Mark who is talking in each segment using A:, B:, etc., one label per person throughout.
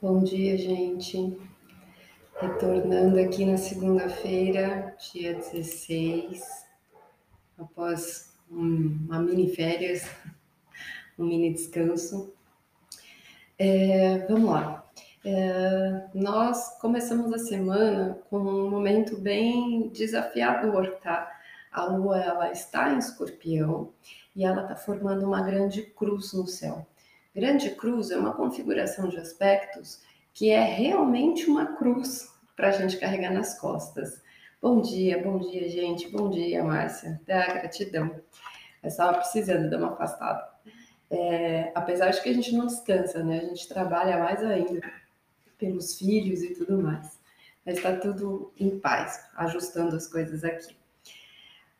A: Bom dia, gente. Retornando aqui na segunda-feira, dia 16, após um, uma mini férias, um mini descanso. É, vamos lá. É, nós começamos a semana com um momento bem desafiador, tá? A lua ela está em escorpião e ela está formando uma grande cruz no céu. Grande cruz é uma configuração de aspectos que é realmente uma cruz para a gente carregar nas costas. Bom dia, bom dia, gente. Bom dia, Márcia. Da gratidão. Eu estava precisando dar uma afastada. É, apesar de que a gente não descansa, né? A gente trabalha mais ainda pelos filhos e tudo mais. Mas está tudo em paz, ajustando as coisas aqui.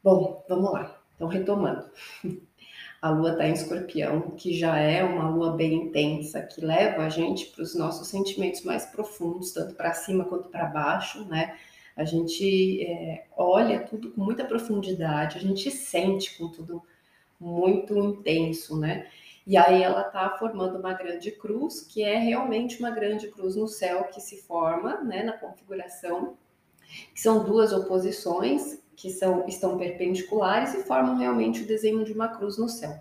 A: Bom, vamos lá. Então, retomando. A lua está em escorpião, que já é uma lua bem intensa, que leva a gente para os nossos sentimentos mais profundos, tanto para cima quanto para baixo, né? A gente é, olha tudo com muita profundidade, a gente sente com tudo muito intenso, né? E aí ela está formando uma grande cruz, que é realmente uma grande cruz no céu que se forma, né, na configuração, que são duas oposições que são, estão perpendiculares e formam realmente o desenho de uma cruz no céu.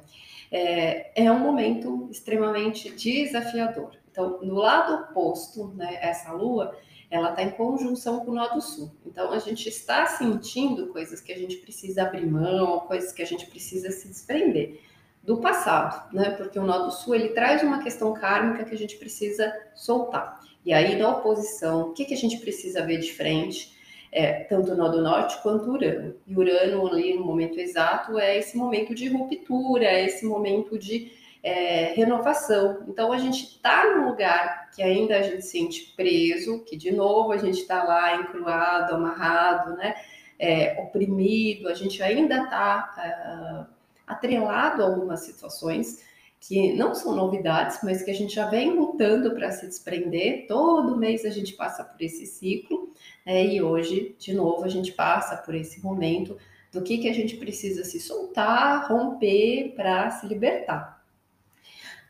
A: É, é um momento extremamente desafiador. Então, no lado oposto, né, essa lua, ela está em conjunção com o nó do sul. Então, a gente está sentindo coisas que a gente precisa abrir mão, coisas que a gente precisa se desprender do passado, né? Porque o nó do sul ele traz uma questão kármica que a gente precisa soltar. E aí, na oposição, o que, que a gente precisa ver de frente? É, tanto o nó do norte quanto Urano. E Urano, ali no momento exato, é esse momento de ruptura, é esse momento de é, renovação. Então, a gente está num lugar que ainda a gente sente preso, que de novo a gente está lá encruado, amarrado, né? É, oprimido, a gente ainda está ah, atrelado a algumas situações que não são novidades, mas que a gente já vem lutando para se desprender. Todo mês a gente passa por esse ciclo, né? e hoje, de novo, a gente passa por esse momento do que, que a gente precisa se soltar, romper para se libertar.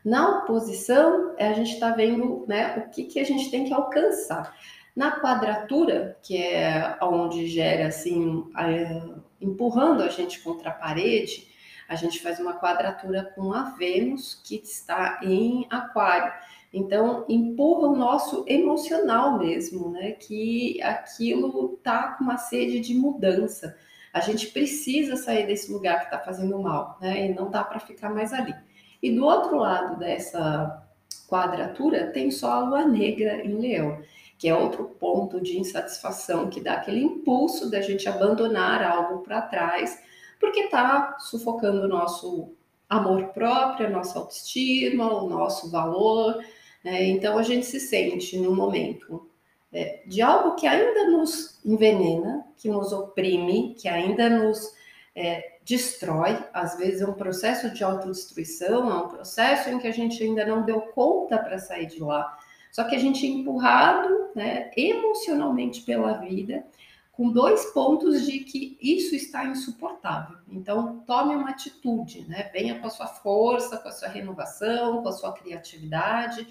A: Na oposição, a gente está vendo né, o que, que a gente tem que alcançar. Na quadratura, que é onde gera assim, empurrando a gente contra a parede, a gente faz uma quadratura com a Vênus, que está em Aquário. Então, empurra o nosso emocional mesmo, né? Que aquilo tá com uma sede de mudança. A gente precisa sair desse lugar que está fazendo mal, né? E não dá para ficar mais ali. E do outro lado dessa quadratura tem só a lua negra em Leão, que é outro ponto de insatisfação que dá aquele impulso da gente abandonar algo para trás porque está sufocando o nosso amor próprio, a nossa autoestima, o nosso valor. Né? Então a gente se sente no momento é, de algo que ainda nos envenena, que nos oprime, que ainda nos é, destrói. Às vezes é um processo de autodestruição, é um processo em que a gente ainda não deu conta para sair de lá. Só que a gente é empurrado né, emocionalmente pela vida com dois pontos de que isso está insuportável. Então, tome uma atitude, né? Venha com a sua força, com a sua renovação, com a sua criatividade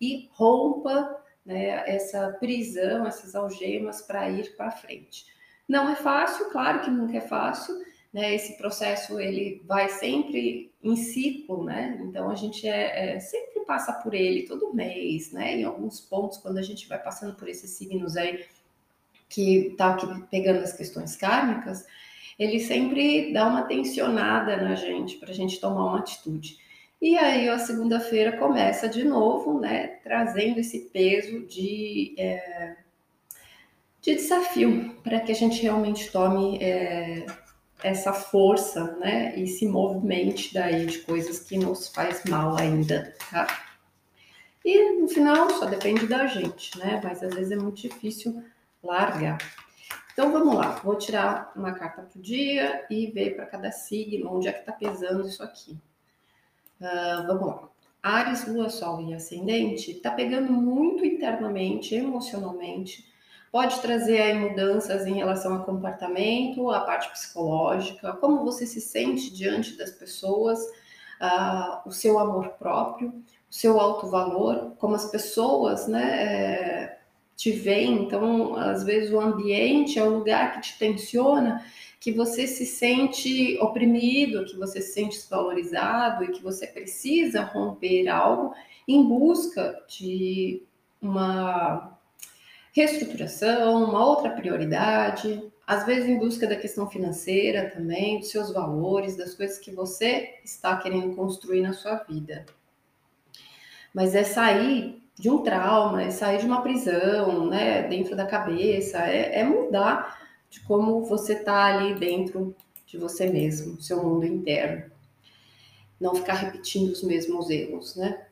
A: e rompa né, essa prisão, essas algemas para ir para frente. Não é fácil, claro que nunca é fácil, né? Esse processo ele vai sempre em ciclo, né? Então a gente é, é, sempre passa por ele todo mês, né? Em alguns pontos, quando a gente vai passando por esses signos aí que está pegando as questões kármicas, ele sempre dá uma tensionada na gente para a gente tomar uma atitude. E aí a segunda-feira começa de novo, né, trazendo esse peso de, é, de desafio para que a gente realmente tome é, essa força, né, e se movimente daí de coisas que nos faz mal ainda, tá? E no final só depende da gente, né? Mas às vezes é muito difícil largar. Então vamos lá, vou tirar uma carta por dia e ver para cada signo onde é que está pesando isso aqui. Uh, vamos lá. Ares, Lua, Sol e Ascendente está pegando muito internamente, emocionalmente. Pode trazer aí mudanças em relação ao comportamento, a parte psicológica, como você se sente diante das pessoas, uh, o seu amor próprio. o seu alto valor, como as pessoas, né, é, te veem. Então, às vezes o ambiente é o lugar que te tensiona, que você se sente oprimido, que você se sente desvalorizado e que você precisa romper algo em busca de uma reestruturação, uma outra prioridade, às vezes em busca da questão financeira também, dos seus valores, das coisas que você está querendo construir na sua vida. Mas é sair de um trauma, é sair de uma prisão, né, dentro da cabeça, é, é mudar de como você está ali dentro de você mesmo, seu mundo interno. Não ficar repetindo os mesmos erros, né?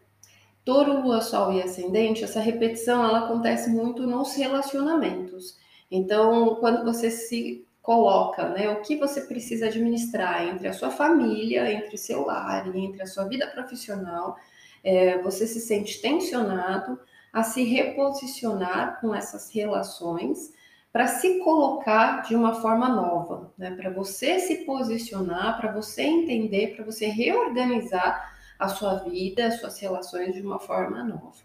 A: Touro, Lua, Sol e Ascendente, essa repetição ela acontece muito nos relacionamentos. Então, quando você se coloca, né, o que você precisa administrar entre a sua família, entre seu lar e entre a sua vida profissional, é, você se sente tensionado a se reposicionar com essas relações para se colocar de uma forma nova, né, para você se posicionar, para você entender, para você reorganizar a sua vida, as suas relações de uma forma nova.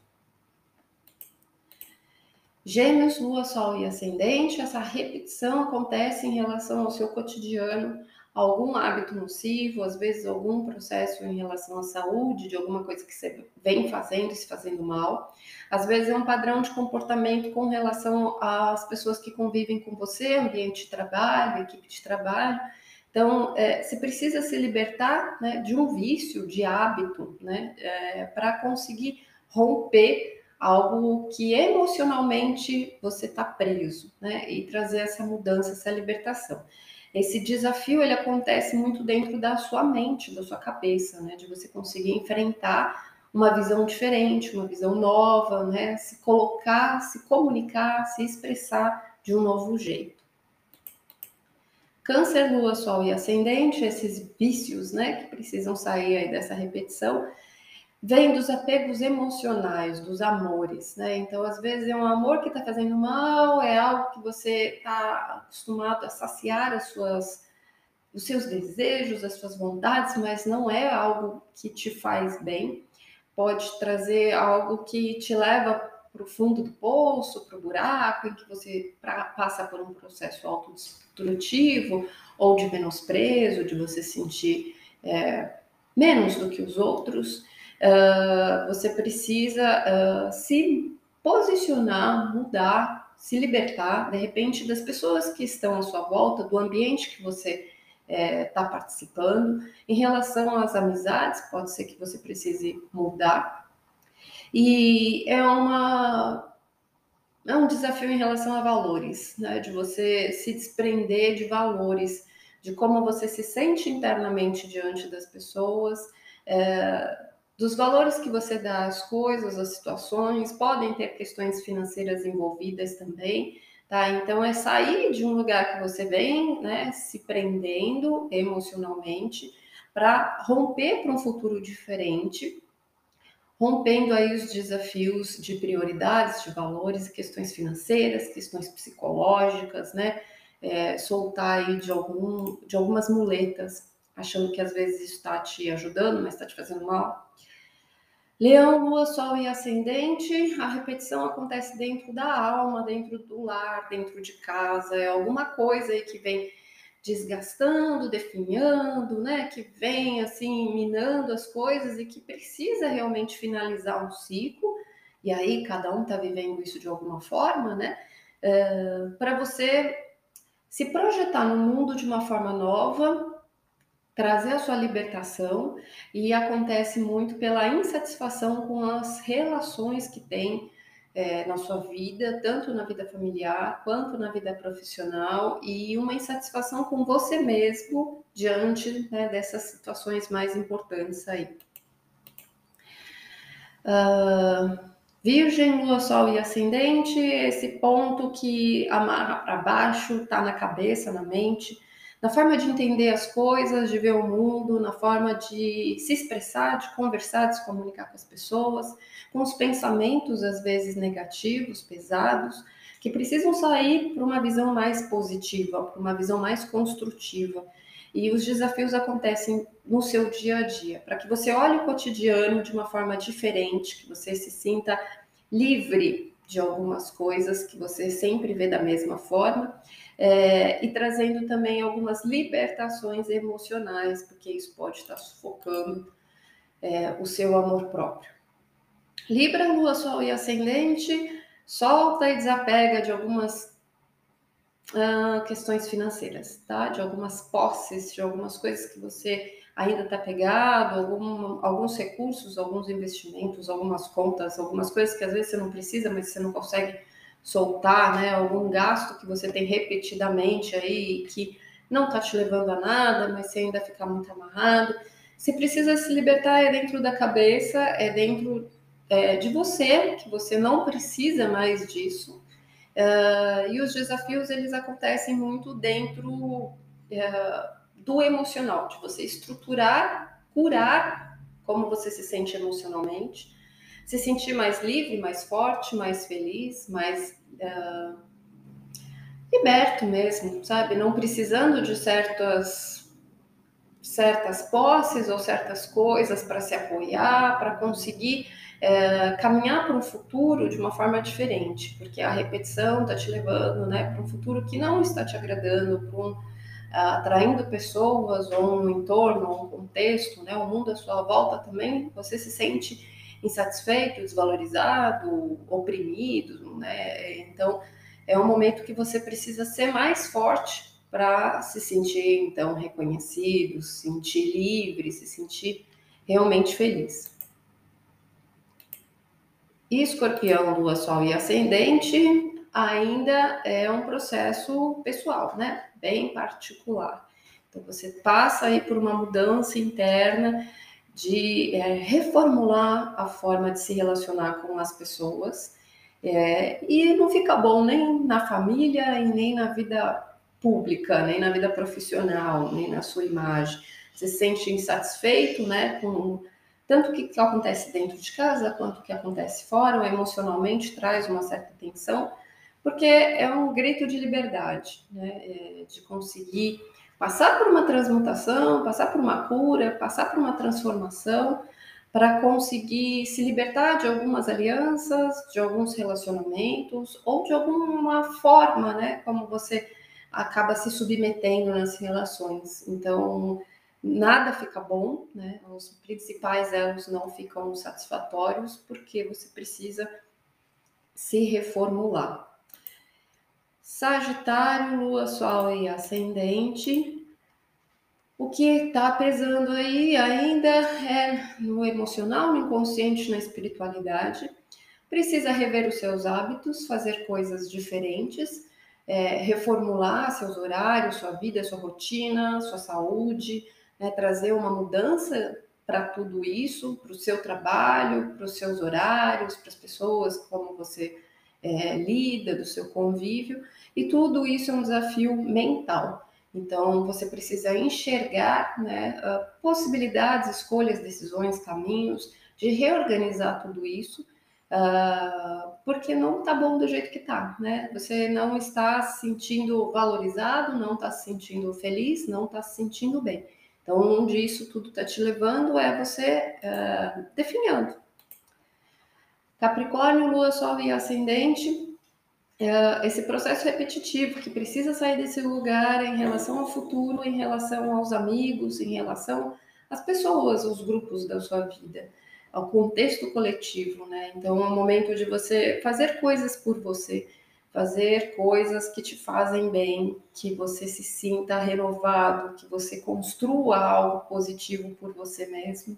A: Gêmeos, Lua, Sol e Ascendente, essa repetição acontece em relação ao seu cotidiano, algum hábito nocivo, às vezes algum processo em relação à saúde, de alguma coisa que você vem fazendo e se fazendo mal. Às vezes é um padrão de comportamento com relação às pessoas que convivem com você, ambiente de trabalho, equipe de trabalho. Então, é, você precisa se libertar né, de um vício, de hábito, né, é, para conseguir romper algo que emocionalmente você está preso, né, e trazer essa mudança, essa libertação. Esse desafio ele acontece muito dentro da sua mente, da sua cabeça, né, de você conseguir enfrentar uma visão diferente, uma visão nova, né, se colocar, se comunicar, se expressar de um novo jeito. Câncer, lua, sol e ascendente, esses vícios, né, que precisam sair aí dessa repetição, vem dos apegos emocionais, dos amores, né? Então, às vezes é um amor que está fazendo mal, é algo que você está acostumado a saciar as suas, os seus desejos, as suas vontades, mas não é algo que te faz bem. Pode trazer algo que te leva para o fundo do poço, para o buraco, em que você pra, passa por um processo autodestrutivo ou de menosprezo, de você sentir é, menos do que os outros. Uh, você precisa uh, se posicionar, mudar, se libertar, de repente, das pessoas que estão à sua volta, do ambiente que você está é, tá participando. Em relação às amizades, pode ser que você precise mudar e é uma é um desafio em relação a valores, né? De você se desprender de valores, de como você se sente internamente diante das pessoas, é, dos valores que você dá às coisas, às situações, podem ter questões financeiras envolvidas também, tá? Então é sair de um lugar que você vem, né, se prendendo emocionalmente, para romper para um futuro diferente, rompendo aí os desafios de prioridades, de valores, questões financeiras, questões psicológicas, né? É, soltar aí de, algum, de algumas muletas, achando que às vezes está te ajudando, mas está te fazendo mal. Leão, Lua, Sol e Ascendente, a repetição acontece dentro da alma, dentro do lar, dentro de casa, é alguma coisa aí que vem desgastando, definhando, né, que vem assim minando as coisas e que precisa realmente finalizar um ciclo. E aí cada um está vivendo isso de alguma forma, né? Uh, para você se projetar no mundo de uma forma nova, trazer a sua libertação e acontece muito pela insatisfação com as relações que tem é, na sua vida, tanto na vida familiar quanto na vida profissional, e uma insatisfação com você mesmo diante né, dessas situações mais importantes aí. Uh, virgem, Lua, Sol e Ascendente, esse ponto que amarra para baixo, está na cabeça, na mente, na forma de entender as coisas, de ver o mundo, na forma de se expressar, de conversar, de se comunicar com as pessoas, com os pensamentos às vezes negativos, pesados, que precisam sair para uma visão mais positiva, para uma visão mais construtiva. e os desafios acontecem no seu dia a dia, para que você olhe o cotidiano de uma forma diferente, que você se sinta livre de algumas coisas que você sempre vê da mesma forma, é, e trazendo também algumas libertações emocionais, porque isso pode estar sufocando é, o seu amor próprio. Libra, Lua, Sol e Ascendente, solta e desapega de algumas uh, questões financeiras, tá? De algumas posses, de algumas coisas que você ainda está pegado, algum, alguns recursos, alguns investimentos, algumas contas, algumas coisas que às vezes você não precisa, mas você não consegue soltar, né? Algum gasto que você tem repetidamente aí que não está te levando a nada, mas você ainda fica muito amarrado. Você precisa se libertar é dentro da cabeça, é dentro é, de você, que você não precisa mais disso. Uh, e os desafios eles acontecem muito dentro uh, do emocional, de você estruturar, curar como você se sente emocionalmente, se sentir mais livre, mais forte, mais feliz, mais uh, liberto mesmo, sabe? Não precisando de certas certas posses ou certas coisas para se apoiar, para conseguir é, caminhar para um futuro de uma forma diferente, porque a repetição está te levando né, para um futuro que não está te agradando, para um, atraindo pessoas ou um entorno, um contexto, né, o mundo à sua volta também, você se sente insatisfeito, desvalorizado, oprimido, né? Então é um momento que você precisa ser mais forte para se sentir então reconhecido, se sentir livre, se sentir realmente feliz. Escorpião, Lua, Sol e Ascendente ainda é um processo pessoal, né? Bem particular. Então você passa aí por uma mudança interna de é, reformular a forma de se relacionar com as pessoas. É, e não fica bom nem na família e nem na vida pública, nem na vida profissional, nem na sua imagem. Você se sente insatisfeito, né, com tanto o que, que acontece dentro de casa quanto o que acontece fora, emocionalmente traz uma certa tensão, porque é um grito de liberdade, né? É de conseguir passar por uma transmutação, passar por uma cura, passar por uma transformação, para conseguir se libertar de algumas alianças, de alguns relacionamentos ou de alguma forma, né, como você acaba se submetendo nas relações. Então, nada fica bom, né? Os principais elos não ficam satisfatórios porque você precisa se reformular. Sagitário, Lua, Sol e Ascendente. O que está pesando aí ainda é no emocional, no inconsciente, na espiritualidade. Precisa rever os seus hábitos, fazer coisas diferentes, é, reformular seus horários, sua vida, sua rotina, sua saúde, né, trazer uma mudança para tudo isso, para o seu trabalho, para os seus horários, para as pessoas, como você é, lida, do seu convívio, e tudo isso é um desafio mental. Então, você precisa enxergar né, possibilidades, escolhas, decisões, caminhos, de reorganizar tudo isso, uh, porque não está bom do jeito que está, né? Você não está se sentindo valorizado, não está se sentindo feliz, não está se sentindo bem. Então, onde isso tudo está te levando é você uh, definhando. Capricórnio, Lua, Sol e Ascendente, uh, esse processo repetitivo que precisa sair desse lugar em relação ao futuro, em relação aos amigos, em relação às pessoas, aos grupos da sua vida, ao contexto coletivo, né? Então, é um momento de você fazer coisas por você, fazer coisas que te fazem bem, que você se sinta renovado, que você construa algo positivo por você mesmo.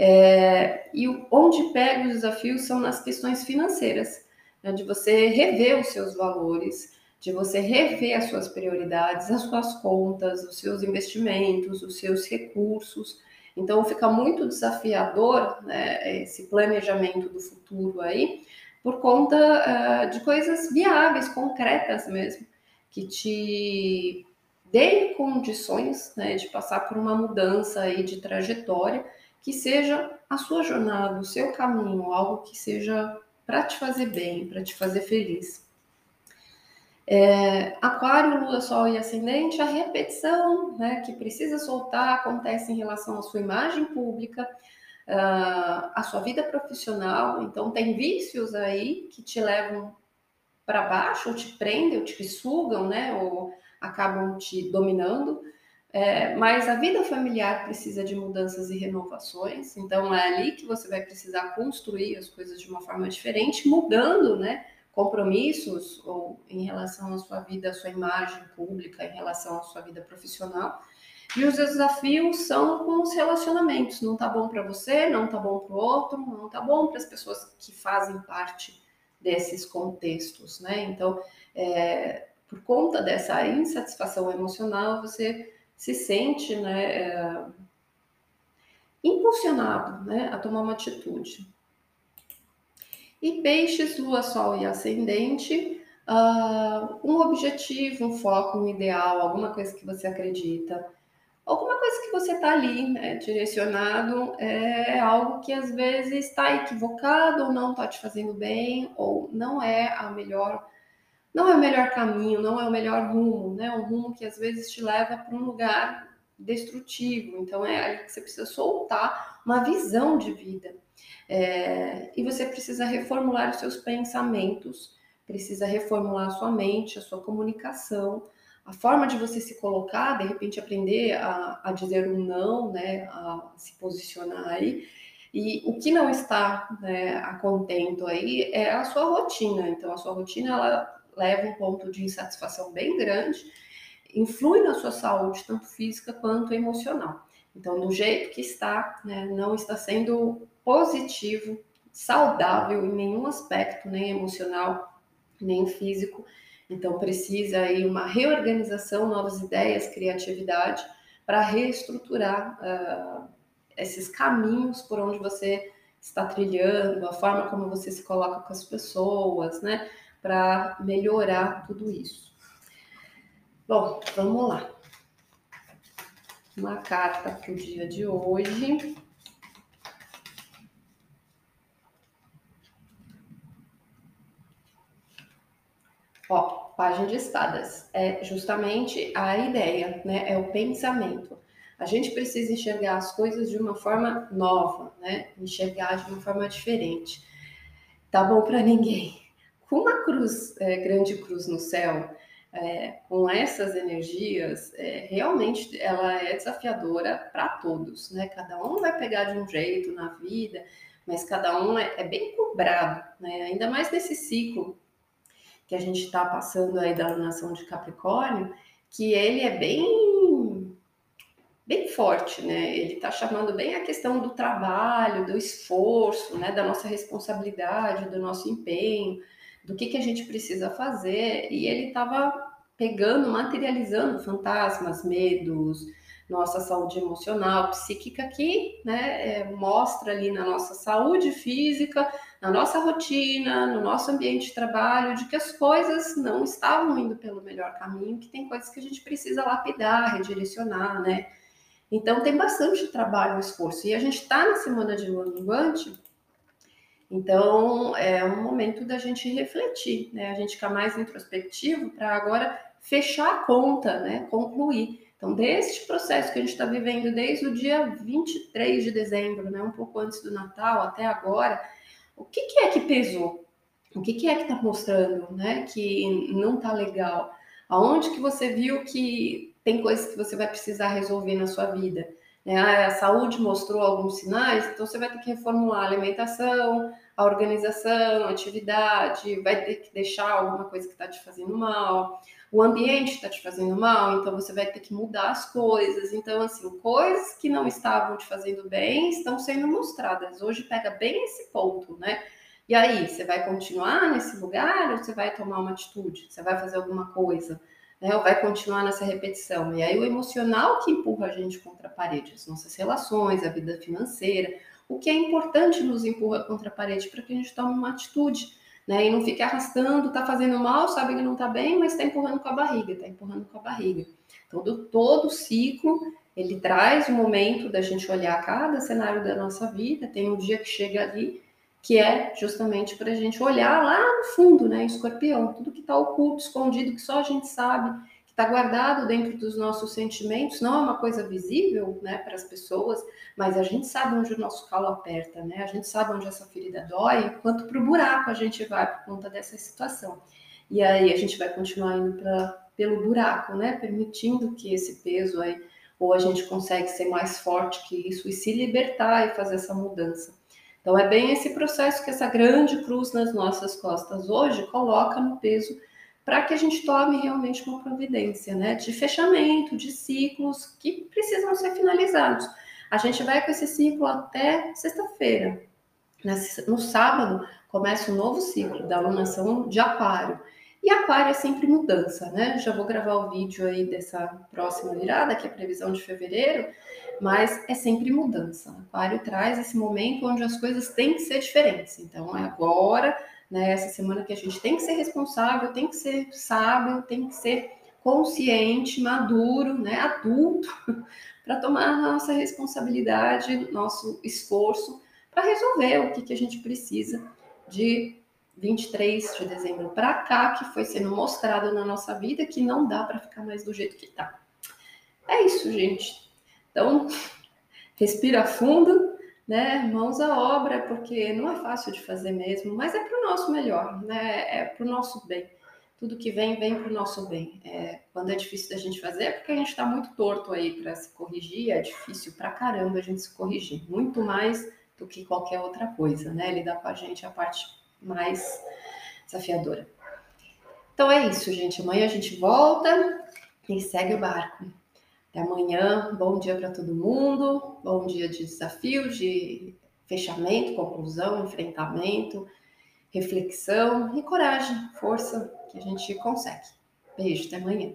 A: É, e onde pega os desafios são nas questões financeiras, né, de você rever os seus valores, de você rever as suas prioridades, as suas contas, os seus investimentos, os seus recursos. Então fica muito desafiador né, esse planejamento do futuro aí, por conta uh, de coisas viáveis, concretas mesmo, que te deem condições né, de passar por uma mudança aí de trajetória que seja a sua jornada, o seu caminho, algo que seja para te fazer bem, para te fazer feliz. É, aquário, Lua, Sol e Ascendente, a repetição né, que precisa soltar acontece em relação à sua imagem pública, à sua vida profissional. Então, tem vícios aí que te levam para baixo, ou te prendem, ou te sugam, né, ou acabam te dominando. É, mas a vida familiar precisa de mudanças e renovações, então é ali que você vai precisar construir as coisas de uma forma diferente, mudando, né? Compromissos ou em relação à sua vida, à sua imagem pública, em relação à sua vida profissional. E os desafios são com os relacionamentos. Não tá bom para você, não tá bom para o outro, não tá bom para as pessoas que fazem parte desses contextos, né? Então, é, por conta dessa insatisfação emocional, você se sente né, é, impulsionado né, a tomar uma atitude. E peixes, lua, sol e ascendente, uh, um objetivo, um foco, um ideal, alguma coisa que você acredita, alguma coisa que você está ali né, direcionado, é algo que às vezes está equivocado ou não está te fazendo bem, ou não é a melhor não é o melhor caminho, não é o melhor rumo, né? Um rumo que às vezes te leva para um lugar destrutivo. Então é aí que você precisa soltar uma visão de vida. É, e você precisa reformular os seus pensamentos, precisa reformular a sua mente, a sua comunicação, a forma de você se colocar, de repente aprender a, a dizer um não, né? A se posicionar aí. E o que não está né, a contento aí é a sua rotina. Então, a sua rotina ela leva um ponto de insatisfação bem grande, influi na sua saúde, tanto física quanto emocional. Então, do jeito que está, né, não está sendo positivo, saudável em nenhum aspecto, nem emocional, nem físico. Então, precisa aí uma reorganização, novas ideias, criatividade, para reestruturar uh, esses caminhos por onde você está trilhando, a forma como você se coloca com as pessoas, né? Para melhorar tudo isso. Bom, vamos lá. Uma carta para o dia de hoje. Ó, página de espadas é justamente a ideia, né? É o pensamento. A gente precisa enxergar as coisas de uma forma nova, né? Enxergar de uma forma diferente. Tá bom para ninguém com uma cruz, é, grande cruz no céu, é, com essas energias, é, realmente ela é desafiadora para todos, né? Cada um vai pegar de um jeito na vida, mas cada um é, é bem cobrado, né? Ainda mais nesse ciclo que a gente está passando aí da nação de Capricórnio, que ele é bem bem forte, né? Ele está chamando bem a questão do trabalho, do esforço, né? Da nossa responsabilidade, do nosso empenho do que, que a gente precisa fazer, e ele estava pegando, materializando fantasmas, medos, nossa saúde emocional, psíquica, que né, é, mostra ali na nossa saúde física, na nossa rotina, no nosso ambiente de trabalho, de que as coisas não estavam indo pelo melhor caminho, que tem coisas que a gente precisa lapidar, redirecionar, né? Então tem bastante trabalho e esforço. E a gente está na semana de lua minguante, então, é um momento da gente refletir, né? A gente ficar mais introspectivo para agora fechar a conta, né? Concluir. Então, deste processo que a gente está vivendo desde o dia 23 de dezembro, né? Um pouco antes do Natal até agora, o que, que é que pesou? O que, que é que está mostrando, né? Que não está legal? Aonde que você viu que tem coisas que você vai precisar resolver na sua vida? Né? A saúde mostrou alguns sinais, então você vai ter que reformular a alimentação, a organização, a atividade, vai ter que deixar alguma coisa que está te fazendo mal, o ambiente está te fazendo mal, então você vai ter que mudar as coisas. Então, assim, coisas que não estavam te fazendo bem estão sendo mostradas. Hoje pega bem esse ponto, né? E aí, você vai continuar nesse lugar ou você vai tomar uma atitude? Você vai fazer alguma coisa? Né, ou vai continuar nessa repetição. E aí o emocional que empurra a gente contra a parede, as nossas relações, a vida financeira, o que é importante nos empurra contra a parede para que a gente tome uma atitude, né, e não fique arrastando, tá fazendo mal, sabe que não tá bem, mas está empurrando com a barriga, está empurrando com a barriga. Todo, todo ciclo, ele traz o momento da gente olhar cada cenário da nossa vida, tem um dia que chega ali que é justamente para a gente olhar lá no fundo, né, escorpião, tudo está oculto, escondido, que só a gente sabe, que está guardado dentro dos nossos sentimentos, não é uma coisa visível, né, para as pessoas, mas a gente sabe onde o nosso calo aperta, né, a gente sabe onde essa ferida dói, quanto para o buraco a gente vai por conta dessa situação. E aí a gente vai continuar indo pra, pelo buraco, né, permitindo que esse peso aí, ou a gente consegue ser mais forte que isso e se libertar e fazer essa mudança. Então, é bem esse processo que essa grande cruz nas nossas costas hoje coloca no peso para que a gente tome realmente uma providência, né? De fechamento, de ciclos que precisam ser finalizados. A gente vai com esse ciclo até sexta-feira. No sábado, começa um novo ciclo da alunação de Aquário. E Aquário é sempre mudança, né? Já vou gravar o vídeo aí dessa próxima virada, que é a previsão de fevereiro, mas é sempre mudança. Aquário traz esse momento onde as coisas têm que ser diferentes. Então é agora, né? Essa semana que a gente tem que ser responsável, tem que ser sábio, tem que ser consciente, maduro, né? Adulto, para tomar nossa responsabilidade, nosso esforço para resolver o que, que a gente precisa de 23 de dezembro para cá, que foi sendo mostrado na nossa vida que não dá para ficar mais do jeito que tá. É isso, gente. Então, respira fundo, né? Mãos à obra, porque não é fácil de fazer mesmo, mas é para o nosso melhor, né? É para o nosso bem. Tudo que vem, vem para o nosso bem. É, quando é difícil da gente fazer, é porque a gente está muito torto aí para se corrigir. É difícil para caramba a gente se corrigir, muito mais do que qualquer outra coisa, né? Lidar com a gente é a parte mais desafiadora. Então é isso, gente. Amanhã a gente volta e segue o barco. Até amanhã. Bom dia para todo mundo. Bom dia de desafio, de fechamento, conclusão, enfrentamento, reflexão e coragem, força que a gente consegue. Beijo, até amanhã.